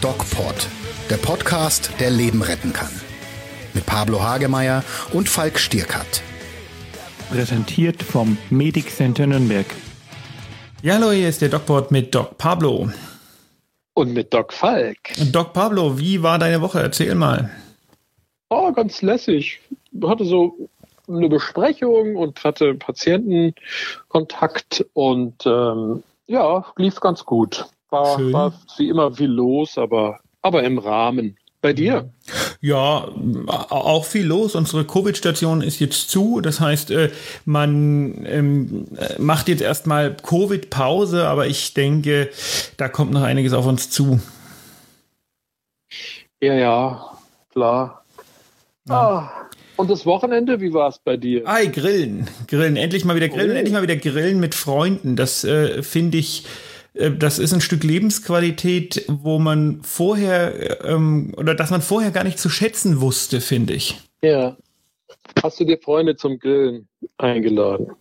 DocPod, der Podcast, der Leben retten kann. Mit Pablo Hagemeyer und Falk Stierkat. Präsentiert vom Medic Center Nürnberg. Ja, hallo, hier ist der DocPod mit Doc Pablo. Und mit Doc Falk. Doc Pablo, wie war deine Woche? Erzähl mal. Oh, ganz lässig. Hatte so eine Besprechung und hatte Patientenkontakt und ähm, ja, lief ganz gut. War, war wie immer viel los, aber, aber im Rahmen. Bei dir? Ja, auch viel los. Unsere Covid-Station ist jetzt zu. Das heißt, äh, man ähm, macht jetzt erstmal Covid-Pause, aber ich denke, da kommt noch einiges auf uns zu. Ja, ja, klar. Ja. Ah, und das Wochenende, wie war es bei dir? Ei, Grillen. Grillen. Endlich mal wieder grillen. Oh. Endlich mal wieder grillen mit Freunden. Das äh, finde ich äh, das ist ein Stück Lebensqualität, wo man vorher ähm, oder dass man vorher gar nicht zu schätzen wusste, finde ich. Ja. Hast du dir Freunde zum Grillen eingeladen?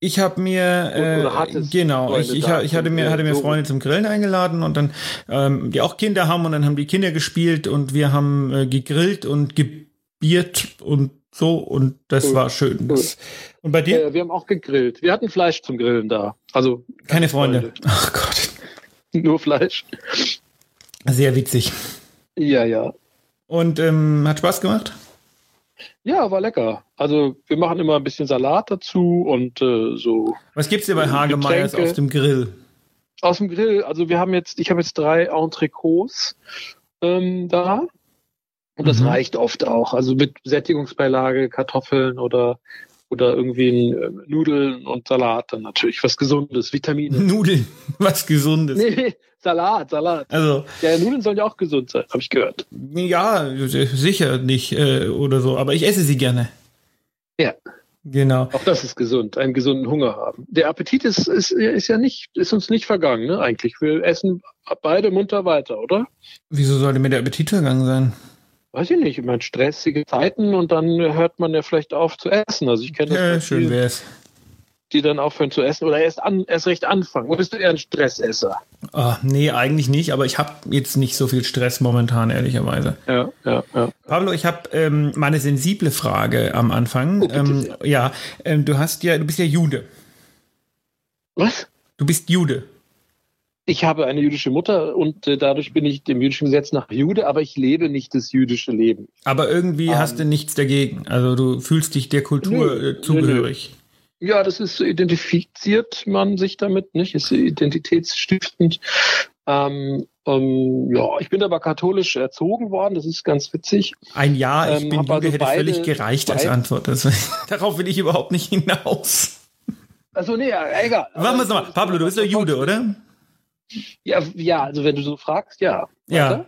Ich habe mir äh, genau, ich, ich, ich, hatte mir hatte mir Freunde zum Grillen eingeladen und dann ähm, die auch Kinder haben und dann haben die Kinder gespielt und wir haben äh, gegrillt und gebiert und so und das cool. war schön. Das, und bei dir? Äh, wir haben auch gegrillt. Wir hatten Fleisch zum Grillen da. Also keine Freunde. Ach Gott. Nur Fleisch. Sehr witzig. Ja, ja. Und ähm, hat Spaß gemacht? Ja, war lecker. Also wir machen immer ein bisschen Salat dazu und äh, so. Was gibt's dir bei Hagemeyers auf dem Grill? Aus dem Grill, also wir haben jetzt, ich habe jetzt drei Entrecots ähm, da. Und das mhm. reicht oft auch. Also mit Sättigungsbeilage, Kartoffeln oder oder irgendwie äh, Nudeln und Salat dann natürlich. Was Gesundes, Vitamine. Nudeln, was Gesundes. Nee, Salat, Salat. Also, ja, Nudeln sollen ja auch gesund sein, habe ich gehört. Ja, sicher nicht äh, oder so, aber ich esse sie gerne. Ja. Genau. Auch das ist gesund, einen gesunden Hunger haben. Der Appetit ist, ist, ist ja nicht, ist uns nicht vergangen, ne, eigentlich. Wir essen beide munter weiter, oder? Wieso sollte mir der Appetit vergangen sein? Weiß ich nicht, ich meine, stressige Zeiten und dann hört man ja vielleicht auf zu essen. Also ich kenne. Ja, schön wär's. Die dann aufhören zu essen oder erst, an, erst recht anfangen. Oder bist du eher ein Stressesser? Oh, nee, eigentlich nicht, aber ich habe jetzt nicht so viel Stress momentan, ehrlicherweise. Ja, ja, ja. Pablo, ich habe ähm, mal eine sensible Frage am Anfang. Oh, ähm, ja, ähm, du hast ja, du bist ja Jude. Was? Du bist Jude ich habe eine jüdische Mutter und äh, dadurch bin ich dem jüdischen Gesetz nach Jude, aber ich lebe nicht das jüdische Leben. Aber irgendwie um, hast ähm. du nichts dagegen. Also du fühlst dich der Kultur nö, äh, zugehörig. Nö, nö. Ja, das ist identifiziert man sich damit, nicht? Ist identitätsstiftend. Ähm, ähm, ja, ich bin aber katholisch erzogen worden, das ist ganz witzig. Ein Ja, ich ähm, bin Jude, also hätte beide, völlig gereicht als Antwort. Das, darauf will ich überhaupt nicht hinaus. Also nee, egal. Machen wir es nochmal. Pablo, du bist ja Jude, oder? Ja, ja, also wenn du so fragst, ja. Ja.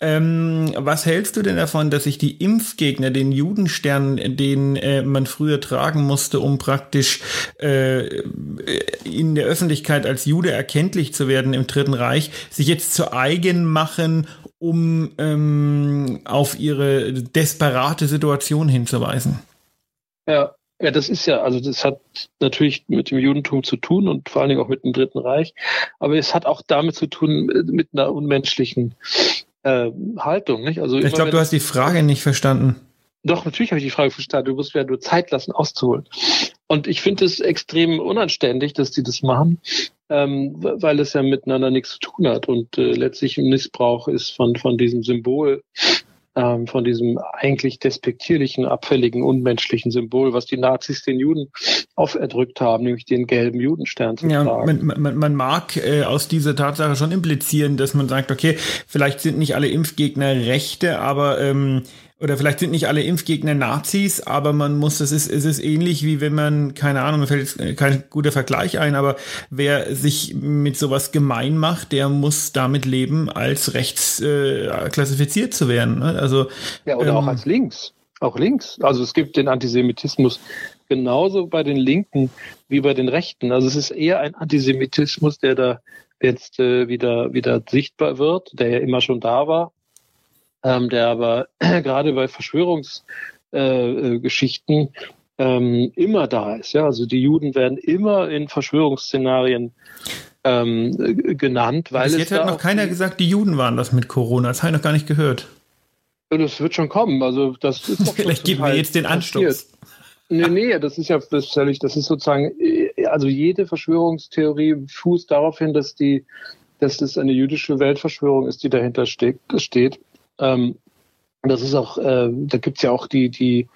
Ähm, was hältst du denn davon, dass sich die Impfgegner den Judenstern, den äh, man früher tragen musste, um praktisch äh, in der Öffentlichkeit als Jude erkenntlich zu werden im Dritten Reich, sich jetzt zu eigen machen, um ähm, auf ihre desperate Situation hinzuweisen? Ja, ja, das ist ja, also das hat natürlich mit dem Judentum zu tun und vor allen Dingen auch mit dem Dritten Reich. Aber es hat auch damit zu tun, mit einer unmenschlichen äh, Haltung. Nicht? Also ich glaube, du hast die Frage nicht verstanden. Doch, natürlich habe ich die Frage verstanden. Du musst mir nur Zeit lassen, auszuholen. Und ich finde es extrem unanständig, dass die das machen, ähm, weil es ja miteinander nichts zu tun hat und äh, letztlich ein Missbrauch ist von, von diesem Symbol ähm, von diesem eigentlich despektierlichen, abfälligen, unmenschlichen Symbol, was die Nazis den Juden auferdrückt haben, nämlich den gelben Judenstern zu ja, tragen. Man, man, man mag äh, aus dieser Tatsache schon implizieren, dass man sagt, okay, vielleicht sind nicht alle Impfgegner Rechte, aber ähm, oder vielleicht sind nicht alle Impfgegner Nazis, aber man muss, es ist, es ist ähnlich wie wenn man, keine Ahnung, mir fällt jetzt kein guter Vergleich ein, aber wer sich mit sowas gemein macht, der muss damit leben, als rechts äh, klassifiziert zu werden. Ne? Also, ja, oder ähm, auch als links. Auch links. Also es gibt den Antisemitismus genauso bei den Linken wie bei den Rechten. Also es ist eher ein Antisemitismus, der da jetzt äh, wieder, wieder sichtbar wird, der ja immer schon da war ähm, der aber gerade bei Verschwörungsgeschichten ähm, immer da ist. Ja, also die Juden werden immer in Verschwörungsszenarien ähm, genannt, weil Bis jetzt es hat noch keiner gesagt, die Juden waren das mit Corona. Das habe ich noch gar nicht gehört. Das wird schon kommen. Also das ist Vielleicht geben wir jetzt den Anstoß. Nee, nee, das ist ja das völlig, das ist sozusagen, also jede Verschwörungstheorie fußt darauf hin, dass die, dass das eine jüdische Weltverschwörung ist, die dahinter steht. Ähm, das ist auch, äh, da gibt's ja auch die, die,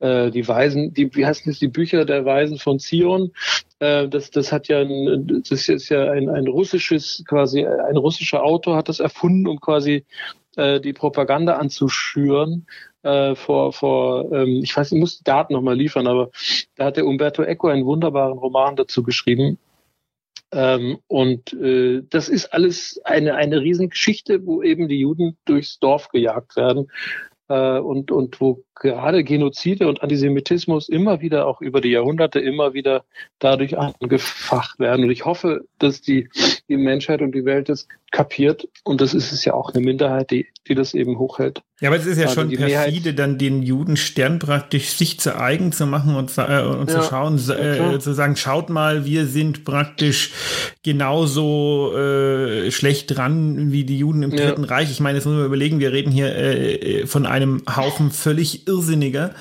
äh, die Weisen, die, wie heißen das, die Bücher der Weisen von Zion. Äh, das, das hat ja, ein, das ist ja ein, ein russisches, quasi ein russischer Autor hat das erfunden, um quasi äh, die Propaganda anzuschüren. Äh, vor, vor ähm, ich weiß, ich muss die Daten nochmal liefern, aber da hat der Umberto Eco einen wunderbaren Roman dazu geschrieben. Ähm, und äh, das ist alles eine, eine Riesengeschichte, wo eben die Juden durchs Dorf gejagt werden äh, und, und wo gerade Genozide und Antisemitismus immer wieder, auch über die Jahrhunderte, immer wieder dadurch angefacht werden. Und ich hoffe, dass die, die Menschheit und die Welt das kapiert. Und das ist es ja auch eine Minderheit, die, die das eben hochhält. Ja, aber es ist ja also schon perfide, Mehrheit, dann den Juden Stern praktisch sich zu eigen zu machen und, äh, und ja, zu schauen, äh, zu sagen, schaut mal, wir sind praktisch genauso äh, schlecht dran wie die Juden im Dritten ja. Reich. Ich meine, jetzt muss man überlegen, wir reden hier äh, von einem Haufen völlig Irrsinniger.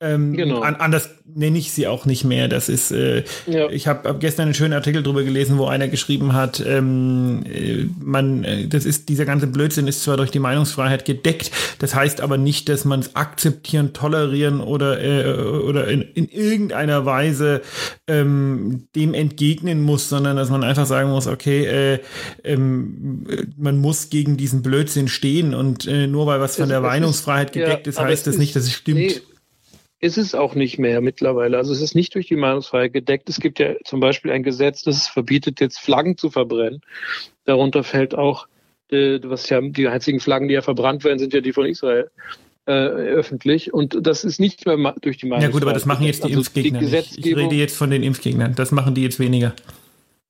Ähm, genau. an, anders nenne ich sie auch nicht mehr. Das ist, äh, ja. ich habe hab gestern einen schönen Artikel drüber gelesen, wo einer geschrieben hat, ähm, äh, man, äh, das ist, dieser ganze Blödsinn ist zwar durch die Meinungsfreiheit gedeckt, das heißt aber nicht, dass man es akzeptieren, tolerieren oder, äh, oder in, in irgendeiner Weise ähm, dem entgegnen muss, sondern dass man einfach sagen muss, okay, äh, ähm, man muss gegen diesen Blödsinn stehen und äh, nur weil was von der Meinungsfreiheit gedeckt ja, ist, heißt das nicht, dass es stimmt. Nee ist es auch nicht mehr mittlerweile. Also es ist nicht durch die Meinungsfreiheit gedeckt. Es gibt ja zum Beispiel ein Gesetz, das es verbietet, jetzt Flaggen zu verbrennen. Darunter fällt auch, äh, was ja die einzigen Flaggen, die ja verbrannt werden, sind ja die von Israel. Äh, öffentlich und das ist nicht mehr durch die Meinungsfreiheit. Ja gut, aber das machen jetzt die also Impfgegner. Die ich rede jetzt von den Impfgegnern. Das machen die jetzt weniger.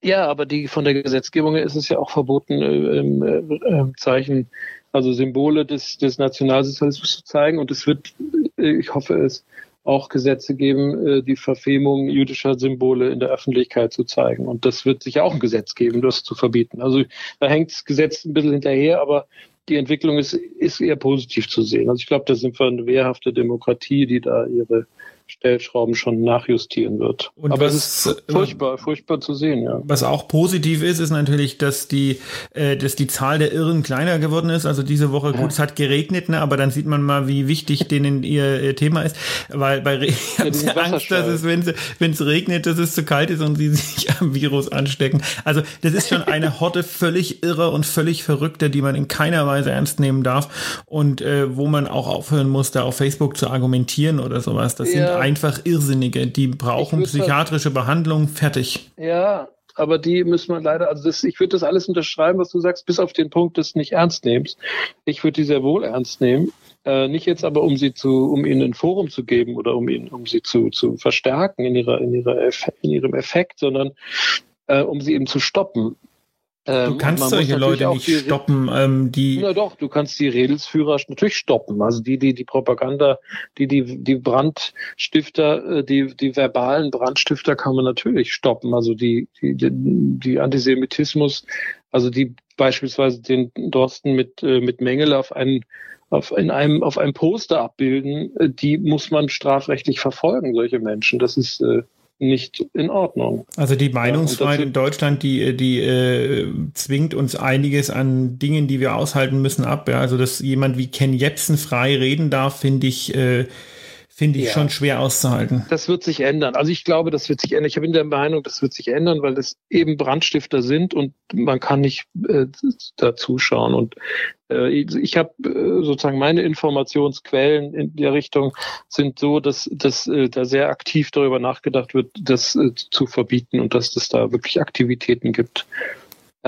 Ja, aber die von der Gesetzgebung ist es ja auch verboten, äh, äh, äh, Zeichen, also Symbole des, des Nationalsozialismus zu zeigen. Und es wird, äh, ich hoffe es, auch Gesetze geben, äh, die Verfemung jüdischer Symbole in der Öffentlichkeit zu zeigen. Und das wird sicher auch ein Gesetz geben, das zu verbieten. Also da hängt das Gesetz ein bisschen hinterher, aber die Entwicklung ist, ist eher positiv zu sehen. Also ich glaube, da sind wir eine wehrhafte Demokratie, die da ihre Stellschrauben schon nachjustieren wird. Und Aber was, es ist furchtbar, furchtbar zu sehen, ja. Was auch positiv ist, ist natürlich, dass die, äh, dass die Zahl der Irren kleiner geworden ist. Also diese Woche, gut, ja. es hat geregnet, ne, aber dann sieht man mal, wie wichtig denen ihr, ihr Thema ist. Weil bei Regen ja, Angst, dass es, wenn es regnet, dass es zu kalt ist und sie sich am Virus anstecken. Also das ist schon eine Horte völlig irre und völlig verrückter, die man in keiner Weise ernst nehmen darf. Und äh, wo man auch aufhören muss, da auf Facebook zu argumentieren oder sowas. Das ja. sind einfach Irrsinnige. Die brauchen psychiatrische Behandlung, fertig. Ja, aber die müssen wir leider, also das, ich würde das alles unterschreiben, was du sagst, bis auf den Punkt des nicht ernst nehmens. Ich würde die sehr wohl ernst nehmen. Äh, nicht jetzt aber, um sie zu, um ihnen ein Forum zu geben oder um ihnen, um sie zu, zu verstärken in ihrer, in ihrer, in ihrem Effekt, sondern äh, um sie eben zu stoppen. Ähm, du kannst solche Leute nicht stoppen, ähm, die. Na doch, du kannst die Redelsführer natürlich stoppen. Also die, die die Propaganda, die die die Brandstifter, äh, die die verbalen Brandstifter kann man natürlich stoppen. Also die die die Antisemitismus, also die beispielsweise den Dorsten mit äh, mit Mengele auf einen auf, in einem, auf einem Poster abbilden, äh, die muss man strafrechtlich verfolgen, solche Menschen. Das ist, äh, nicht in Ordnung. Also die Meinungsfreiheit ja, in Deutschland, die, die äh, zwingt uns einiges an Dingen, die wir aushalten müssen, ab. Ja? Also dass jemand wie Ken Jebsen frei reden darf, finde ich, äh, finde ich ja. schon schwer auszuhalten. Das wird sich ändern. Also ich glaube, das wird sich ändern. Ich bin der Meinung, das wird sich ändern, weil das eben Brandstifter sind und man kann nicht äh, da zuschauen. Und äh, ich habe äh, sozusagen meine Informationsquellen in der Richtung sind so, dass, dass äh, da sehr aktiv darüber nachgedacht wird, das äh, zu verbieten und dass es da wirklich Aktivitäten gibt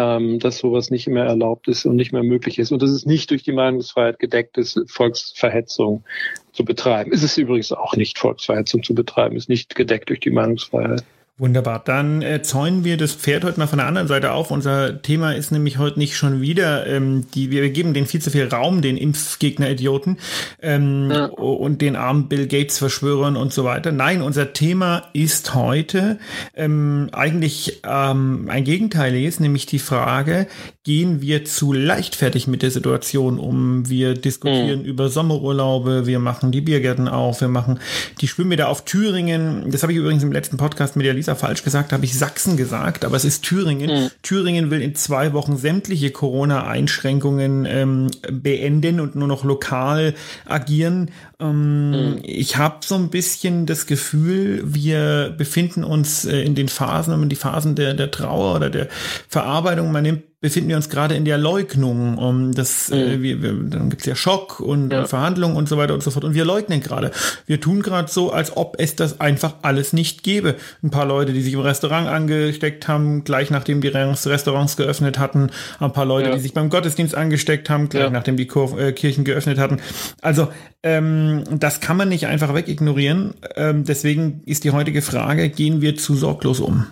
ähm, dass sowas nicht mehr erlaubt ist und nicht mehr möglich ist und dass es nicht durch die Meinungsfreiheit gedeckt ist, Volksverhetzung zu betreiben. Ist es übrigens auch nicht, Volksverhetzung zu betreiben, ist nicht gedeckt durch die Meinungsfreiheit. Wunderbar. Dann äh, zäunen wir das Pferd heute mal von der anderen Seite auf. Unser Thema ist nämlich heute nicht schon wieder, ähm, die, wir geben denen viel zu viel Raum, den Impfgegner-Idioten ähm, ja. und den armen Bill Gates-Verschwörern und so weiter. Nein, unser Thema ist heute ähm, eigentlich ähm, ein gegenteiliges, nämlich die Frage, gehen wir zu leichtfertig mit der Situation um? Wir diskutieren mhm. über Sommerurlaube, wir machen die Biergärten auf, wir machen die Schwimmbäder auf Thüringen. Das habe ich übrigens im letzten Podcast mit der Lisa falsch gesagt, habe ich Sachsen gesagt, aber es ist Thüringen. Mhm. Thüringen will in zwei Wochen sämtliche Corona-Einschränkungen ähm, beenden und nur noch lokal agieren. Ähm, mhm. Ich habe so ein bisschen das Gefühl, wir befinden uns äh, in den Phasen, wenn man die Phasen der, der Trauer oder der Verarbeitung, man nimmt befinden wir uns gerade in der Leugnung. Um das, äh, mhm. wir, wir, dann gibt's ja Schock und, ja. Verhandlungen und so weiter und so fort. Und wir leugnen gerade. Wir tun gerade so, als ob es das einfach alles nicht gäbe. Ein paar Leute, die sich im Restaurant angesteckt haben, gleich nachdem die Restaurants geöffnet hatten. Ein paar Leute, ja. die sich beim Gottesdienst angesteckt haben, gleich ja. nachdem die Kur äh, Kirchen geöffnet hatten. Also ähm, das kann man nicht einfach wegignorieren. Ähm, deswegen ist die heutige Frage, gehen wir zu sorglos um?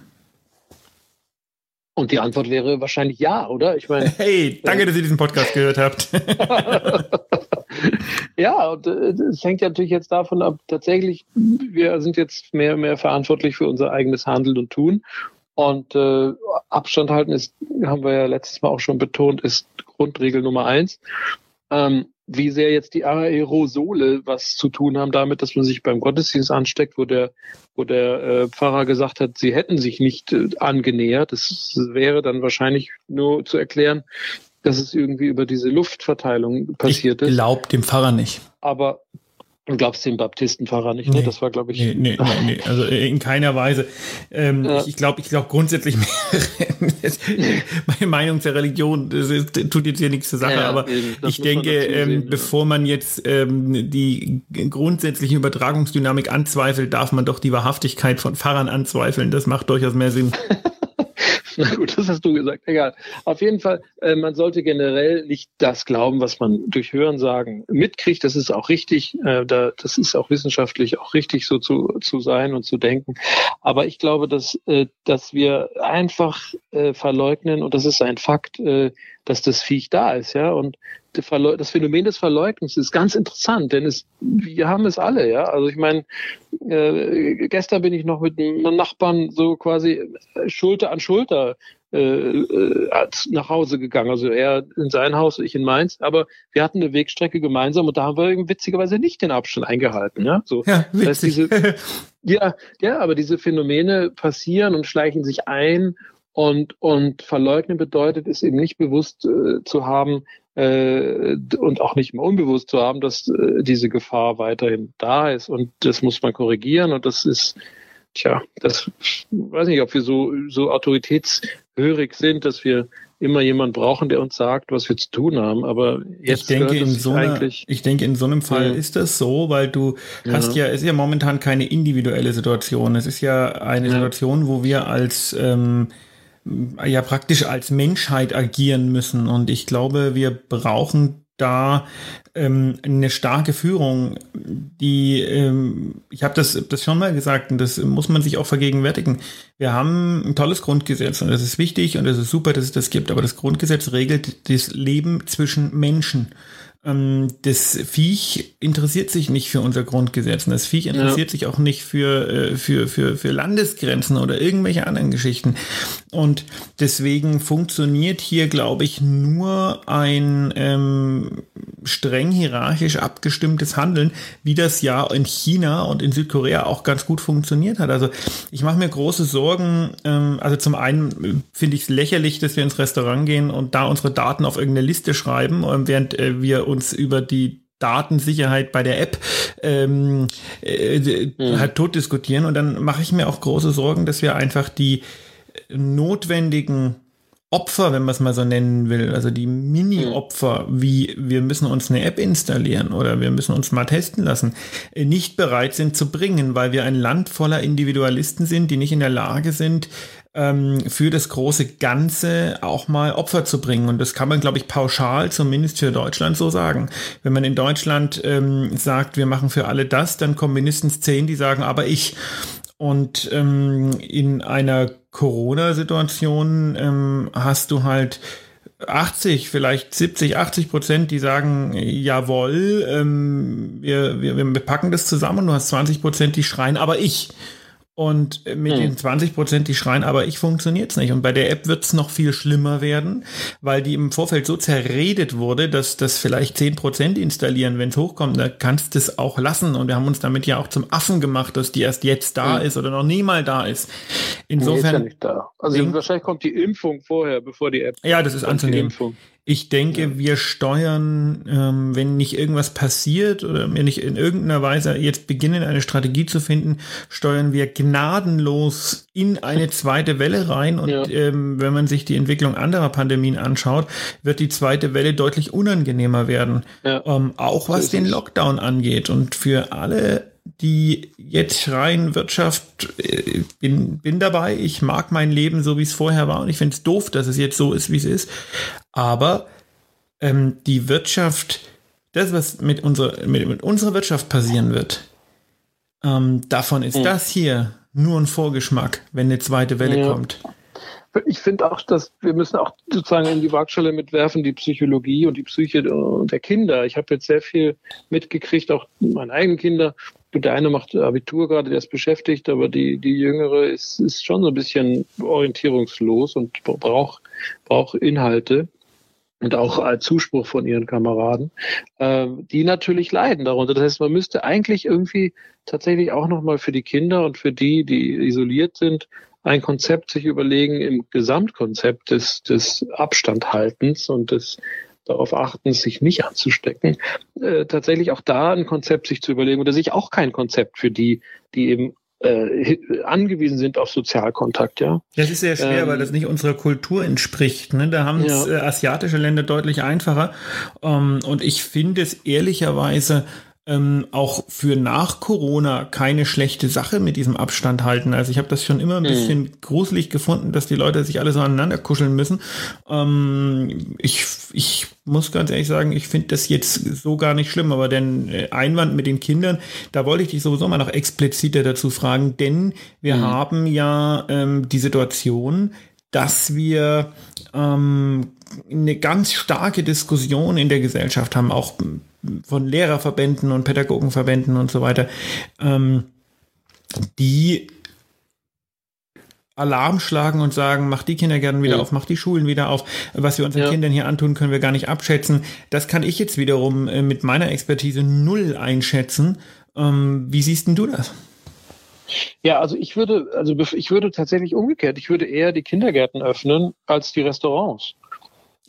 Und die Antwort wäre wahrscheinlich ja, oder? Ich meine. Hey, danke, äh, dass ihr diesen Podcast gehört habt. ja, und äh, es hängt ja natürlich jetzt davon ab, tatsächlich, wir sind jetzt mehr und mehr verantwortlich für unser eigenes Handeln und Tun. Und äh, Abstand halten ist, haben wir ja letztes Mal auch schon betont, ist Grundregel Nummer eins. Ähm, wie sehr jetzt die Aerosole was zu tun haben damit, dass man sich beim Gottesdienst ansteckt, wo der, wo der äh, Pfarrer gesagt hat, sie hätten sich nicht äh, angenähert. Das wäre dann wahrscheinlich nur zu erklären, dass es irgendwie über diese Luftverteilung passiert ich ist. Ich glaube dem Pfarrer nicht. Aber Du glaubst den Baptistenpfarrer nicht, ne? Das war, glaube ich. Nee, nee, nee, nee, also in keiner Weise. Ähm, ja. Ich glaube, ich glaube grundsätzlich, meine Meinung zur Religion, das ist, tut jetzt hier nichts zur Sache, ja, aber ich denke, ähm, sehen, bevor man jetzt ähm, die grundsätzliche Übertragungsdynamik anzweifelt, darf man doch die Wahrhaftigkeit von Pfarrern anzweifeln. Das macht durchaus mehr Sinn. Na gut, das hast du gesagt. Egal. Auf jeden Fall, äh, man sollte generell nicht das glauben, was man durch Hörensagen mitkriegt. Das ist auch richtig. Äh, da, das ist auch wissenschaftlich auch richtig, so zu, zu sein und zu denken. Aber ich glaube, dass, äh, dass wir einfach äh, verleugnen, und das ist ein Fakt, äh, dass das Viech da ist, ja. Und das Phänomen des Verleugnens ist ganz interessant, denn es, wir haben es alle, ja. Also ich meine, äh, gestern bin ich noch mit einem Nachbarn so quasi Schulter an Schulter äh, äh, nach Hause gegangen. Also er in sein Haus, ich in meins. Aber wir hatten eine Wegstrecke gemeinsam und da haben wir witzigerweise nicht den Abstand eingehalten. Ja, so. Ja, witzig. Das heißt, diese, ja, ja, aber diese Phänomene passieren und schleichen sich ein und, und verleugnen bedeutet es eben nicht bewusst äh, zu haben, äh, und auch nicht mehr unbewusst zu haben, dass äh, diese Gefahr weiterhin da ist. Und das muss man korrigieren. Und das ist, tja, das weiß nicht, ob wir so, so autoritätshörig sind, dass wir immer jemand brauchen, der uns sagt, was wir zu tun haben. Aber jetzt ich denke, in so einer, ich denke, in so einem Fall ja. ist das so, weil du ja. hast ja, es ist ja momentan keine individuelle Situation. Es ist ja eine ja. Situation, wo wir als ähm, ja praktisch als Menschheit agieren müssen. Und ich glaube, wir brauchen da ähm, eine starke Führung, die, ähm, ich habe das, das schon mal gesagt und das muss man sich auch vergegenwärtigen. Wir haben ein tolles Grundgesetz und das ist wichtig und es ist super, dass es das gibt, aber das Grundgesetz regelt das Leben zwischen Menschen. Ähm, das Viech interessiert sich nicht für unser Grundgesetz. Und das Viech interessiert ja. sich auch nicht für, äh, für, für, für Landesgrenzen oder irgendwelche anderen Geschichten. Und deswegen funktioniert hier, glaube ich, nur ein ähm, streng hierarchisch abgestimmtes Handeln, wie das ja in China und in Südkorea auch ganz gut funktioniert hat. Also ich mache mir große Sorgen. Ähm, also zum einen finde ich es lächerlich, dass wir ins Restaurant gehen und da unsere Daten auf irgendeine Liste schreiben, während äh, wir uns über die Datensicherheit bei der App ähm, äh, mhm. halt tot diskutieren. Und dann mache ich mir auch große Sorgen, dass wir einfach die notwendigen Opfer, wenn man es mal so nennen will, also die Mini-Opfer, wie wir müssen uns eine App installieren oder wir müssen uns mal testen lassen, äh, nicht bereit sind zu bringen, weil wir ein Land voller Individualisten sind, die nicht in der Lage sind, ähm, für das große Ganze auch mal Opfer zu bringen. Und das kann man, glaube ich, pauschal zumindest für Deutschland so sagen. Wenn man in Deutschland ähm, sagt, wir machen für alle das, dann kommen mindestens zehn, die sagen, aber ich. Und ähm, in einer Corona-Situation ähm, hast du halt 80, vielleicht 70, 80 Prozent, die sagen, jawohl, ähm, wir, wir, wir packen das zusammen. Und du hast 20 Prozent, die schreien, aber ich. Und mit hm. den 20 Prozent, die schreien, aber ich funktioniert's nicht. Und bei der App wird's noch viel schlimmer werden, weil die im Vorfeld so zerredet wurde, dass das vielleicht 10 Prozent installieren, wenn's hochkommt. Da kannst du es auch lassen. Und wir haben uns damit ja auch zum Affen gemacht, dass die erst jetzt da hm. ist oder noch nie mal da ist. Insofern. Nee, ist ja nicht da. Also wahrscheinlich kommt die Impfung vorher, bevor die App. Ja, das ist anzunehmen. Ich denke, ja. wir steuern, ähm, wenn nicht irgendwas passiert oder wir nicht in irgendeiner Weise jetzt beginnen, eine Strategie zu finden, steuern wir gnadenlos in eine zweite Welle rein. Und ja. ähm, wenn man sich die Entwicklung anderer Pandemien anschaut, wird die zweite Welle deutlich unangenehmer werden. Ja. Ähm, auch was den Lockdown angeht. Und für alle die jetzt schreien, Wirtschaft, äh, bin, bin dabei, ich mag mein Leben so, wie es vorher war und ich finde es doof, dass es jetzt so ist, wie es ist. Aber ähm, die Wirtschaft, das, was mit, unserer, mit, mit unserer Wirtschaft passieren wird, ähm, davon ist mhm. das hier nur ein Vorgeschmack, wenn eine zweite Welle ja. kommt. Ich finde auch, dass wir müssen auch sozusagen in die Waagschale mitwerfen, die Psychologie und die Psyche der Kinder. Ich habe jetzt sehr viel mitgekriegt, auch meine eigenen Kinder, der eine macht Abitur gerade, der ist beschäftigt, aber die, die Jüngere ist, ist schon so ein bisschen orientierungslos und braucht, braucht Inhalte und auch als Zuspruch von ihren Kameraden, äh, die natürlich leiden darunter. Das heißt, man müsste eigentlich irgendwie tatsächlich auch nochmal für die Kinder und für die, die isoliert sind, ein Konzept sich überlegen im Gesamtkonzept des, des Abstandhaltens und des darauf achten, sich nicht anzustecken, äh, tatsächlich auch da ein Konzept sich zu überlegen oder sich auch kein Konzept für die, die eben äh, angewiesen sind auf Sozialkontakt, ja. Das ist sehr schwer, ähm, weil das nicht unserer Kultur entspricht. Ne? Da haben es ja. äh, asiatische Länder deutlich einfacher. Ähm, und ich finde es ehrlicherweise ähm, auch für nach Corona keine schlechte Sache mit diesem Abstand halten. Also ich habe das schon immer ein mhm. bisschen mhm. gruselig gefunden, dass die Leute sich alle so aneinander kuscheln müssen. Ähm, ich, ich muss ganz ehrlich sagen, ich finde das jetzt so gar nicht schlimm, aber den äh, Einwand mit den Kindern, da wollte ich dich sowieso mal noch expliziter dazu fragen, denn wir mhm. haben ja ähm, die Situation, dass wir ähm, eine ganz starke Diskussion in der Gesellschaft haben, auch von Lehrerverbänden und Pädagogenverbänden und so weiter, ähm, die Alarm schlagen und sagen, mach die Kindergärten wieder ja. auf, mach die Schulen wieder auf. Was wir unseren ja. Kindern hier antun, können wir gar nicht abschätzen. Das kann ich jetzt wiederum äh, mit meiner Expertise null einschätzen. Ähm, wie siehst denn du das? Ja, also ich würde, also ich würde tatsächlich umgekehrt, ich würde eher die Kindergärten öffnen als die Restaurants.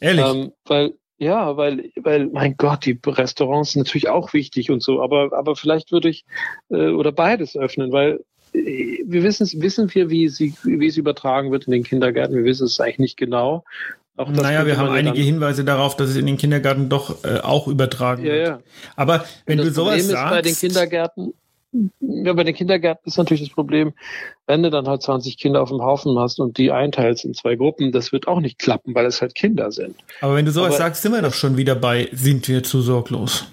Ehrlich? Ähm, weil ja, weil, weil, mein Gott, die Restaurants sind natürlich auch wichtig und so, aber, aber vielleicht würde ich äh, oder beides öffnen, weil äh, wir wissen, wissen wir, wie sie, wie es übertragen wird in den Kindergärten. Wir wissen es eigentlich nicht genau. Auch naja, wir haben einige Hinweise darauf, dass es in den Kindergärten doch äh, auch übertragen ja, wird. Ja. Aber wenn du sowas Problem sagst, bei den Kindergärten, ja, bei den Kindergärten ist natürlich das Problem, wenn du dann halt 20 Kinder auf dem Haufen hast und die einteilst in zwei Gruppen, das wird auch nicht klappen, weil es halt Kinder sind. Aber wenn du sowas aber, sagst, sind wir doch schon wieder bei, sind wir zu sorglos.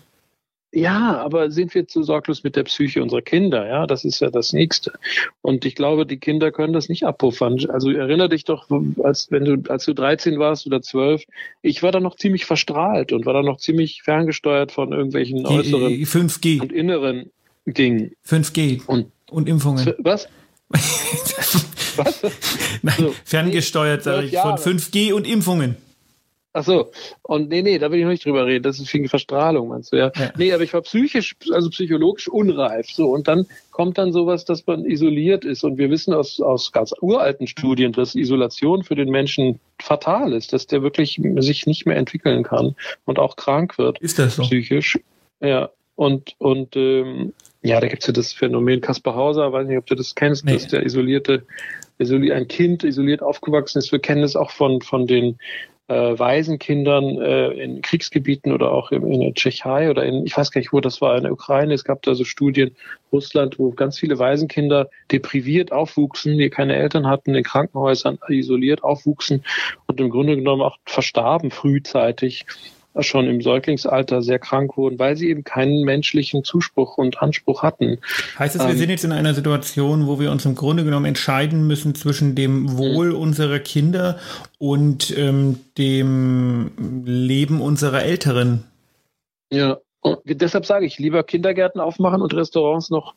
Ja, aber sind wir zu sorglos mit der Psyche unserer Kinder? Ja, das ist ja das Nächste. Und ich glaube, die Kinder können das nicht abpuffern. Also erinnere dich doch, als wenn du, als du 13 warst oder 12, ich war da noch ziemlich verstrahlt und war da noch ziemlich ferngesteuert von irgendwelchen äußeren 5G. und inneren Ding. 5G und, und Impfungen. Was? Was? Nein, so, ferngesteuert, sage ich, von 5G und Impfungen. Ach so. Und nee, nee, da will ich noch nicht drüber reden. Das ist viel Verstrahlung, meinst du, ja? ja? Nee, aber ich war psychisch, also psychologisch unreif. So, und dann kommt dann sowas, dass man isoliert ist. Und wir wissen aus, aus ganz uralten Studien, dass Isolation für den Menschen fatal ist, dass der wirklich sich nicht mehr entwickeln kann und auch krank wird. Ist das so? Psychisch. Ja. Und, und ähm, ja, da gibt's ja das Phänomen Kaspar Hauser, weiß nicht, ob du das kennst, nee. dass der isolierte, isoliert, ein Kind isoliert aufgewachsen ist. Wir kennen das auch von, von den äh, Waisenkindern äh, in Kriegsgebieten oder auch in, in der Tschechei oder in, ich weiß gar nicht, wo das war, in der Ukraine. Es gab da so Studien, Russland, wo ganz viele Waisenkinder depriviert aufwuchsen, die keine Eltern hatten, in Krankenhäusern isoliert aufwuchsen und im Grunde genommen auch verstarben frühzeitig schon im Säuglingsalter sehr krank wurden, weil sie eben keinen menschlichen Zuspruch und Anspruch hatten. Heißt das, wir ähm, sind jetzt in einer Situation, wo wir uns im Grunde genommen entscheiden müssen zwischen dem Wohl mhm. unserer Kinder und ähm, dem Leben unserer Älteren? Ja, und deshalb sage ich, lieber Kindergärten aufmachen und Restaurants noch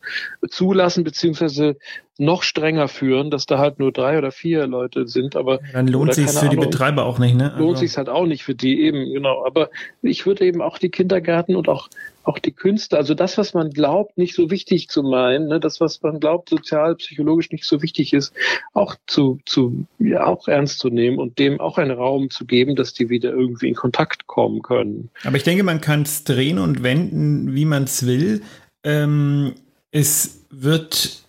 zulassen, beziehungsweise noch strenger führen, dass da halt nur drei oder vier Leute sind. Aber dann lohnt sich für die Betreiber auch nicht, ne? Also lohnt sich halt auch nicht für die eben, genau. Aber ich würde eben auch die Kindergärten und auch auch die Künste, also das, was man glaubt, nicht so wichtig zu meinen, ne, das, was man glaubt, sozial, psychologisch nicht so wichtig ist, auch zu, zu, ja, auch ernst zu nehmen und dem auch einen Raum zu geben, dass die wieder irgendwie in Kontakt kommen können. Aber ich denke, man kann es drehen und wenden, wie man es will. Ähm, es wird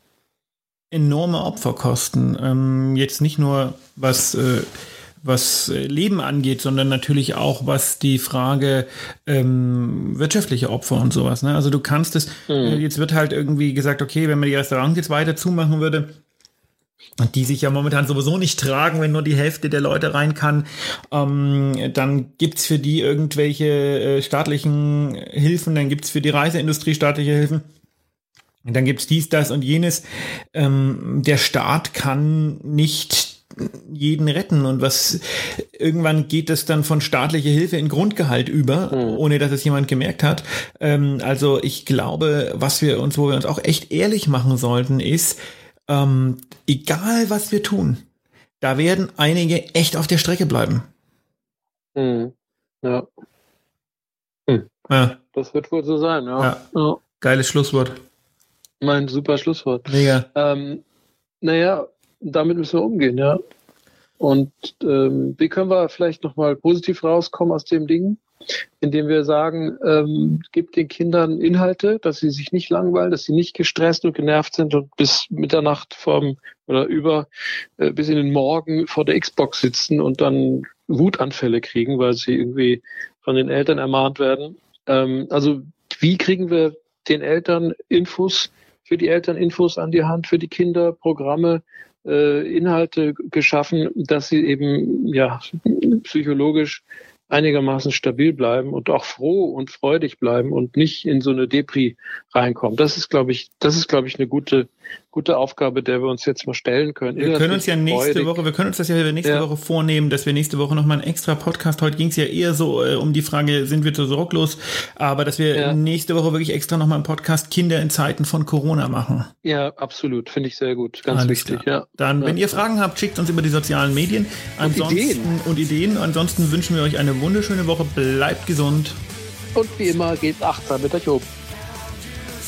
enorme Opfer kosten. Ähm, jetzt nicht nur was äh, was äh, Leben angeht, sondern natürlich auch was die Frage ähm, wirtschaftliche Opfer und sowas. Ne? Also du kannst es, mhm. jetzt wird halt irgendwie gesagt, okay, wenn man die Restaurants jetzt weiter zumachen würde, und die sich ja momentan sowieso nicht tragen, wenn nur die Hälfte der Leute rein kann, ähm, dann gibt's für die irgendwelche äh, staatlichen Hilfen, dann gibt's für die Reiseindustrie staatliche Hilfen. Und dann gibt's dies, das und jenes. Ähm, der Staat kann nicht jeden retten und was irgendwann geht es dann von staatlicher Hilfe in Grundgehalt über, mhm. ohne dass es jemand gemerkt hat. Ähm, also ich glaube, was wir uns, wo wir uns auch echt ehrlich machen sollten, ist, ähm, egal was wir tun, da werden einige echt auf der Strecke bleiben. Mhm. Ja. Hm. ja. Das wird wohl so sein, ja. ja. ja. Geiles Schlusswort. Mein super Schlusswort. Mega. Ähm, naja, damit müssen wir umgehen, ja. Und ähm, wie können wir vielleicht nochmal positiv rauskommen aus dem Ding? Indem wir sagen, ähm, gibt den Kindern Inhalte, dass sie sich nicht langweilen, dass sie nicht gestresst und genervt sind und bis Mitternacht vom oder über äh, bis in den Morgen vor der Xbox sitzen und dann Wutanfälle kriegen, weil sie irgendwie von den Eltern ermahnt werden. Ähm, also wie kriegen wir den Eltern Infos, für die Eltern Infos an die Hand, für die Kinder Programme, äh, Inhalte geschaffen, dass sie eben ja psychologisch einigermaßen stabil bleiben und auch froh und freudig bleiben und nicht in so eine Depri reinkommen. Das ist, glaube ich, das ist, glaube ich, eine gute, gute Aufgabe, der wir uns jetzt mal stellen können. Wir können uns ja nächste freudig. Woche, wir können uns das ja nächste ja. Woche vornehmen, dass wir nächste Woche nochmal einen extra Podcast, heute ging es ja eher so äh, um die Frage, sind wir zu sorglos, aber dass wir ja. nächste Woche wirklich extra nochmal einen Podcast Kinder in Zeiten von Corona machen. Ja, absolut, finde ich sehr gut, ganz Alles wichtig. Ja. Dann, wenn ihr Fragen habt, schickt uns über die sozialen Medien. Ansonsten, und Ideen. Und Ideen. Ansonsten wünschen wir euch eine wunderschöne Woche, bleibt gesund. Und wie immer geht achtsam mit euch um.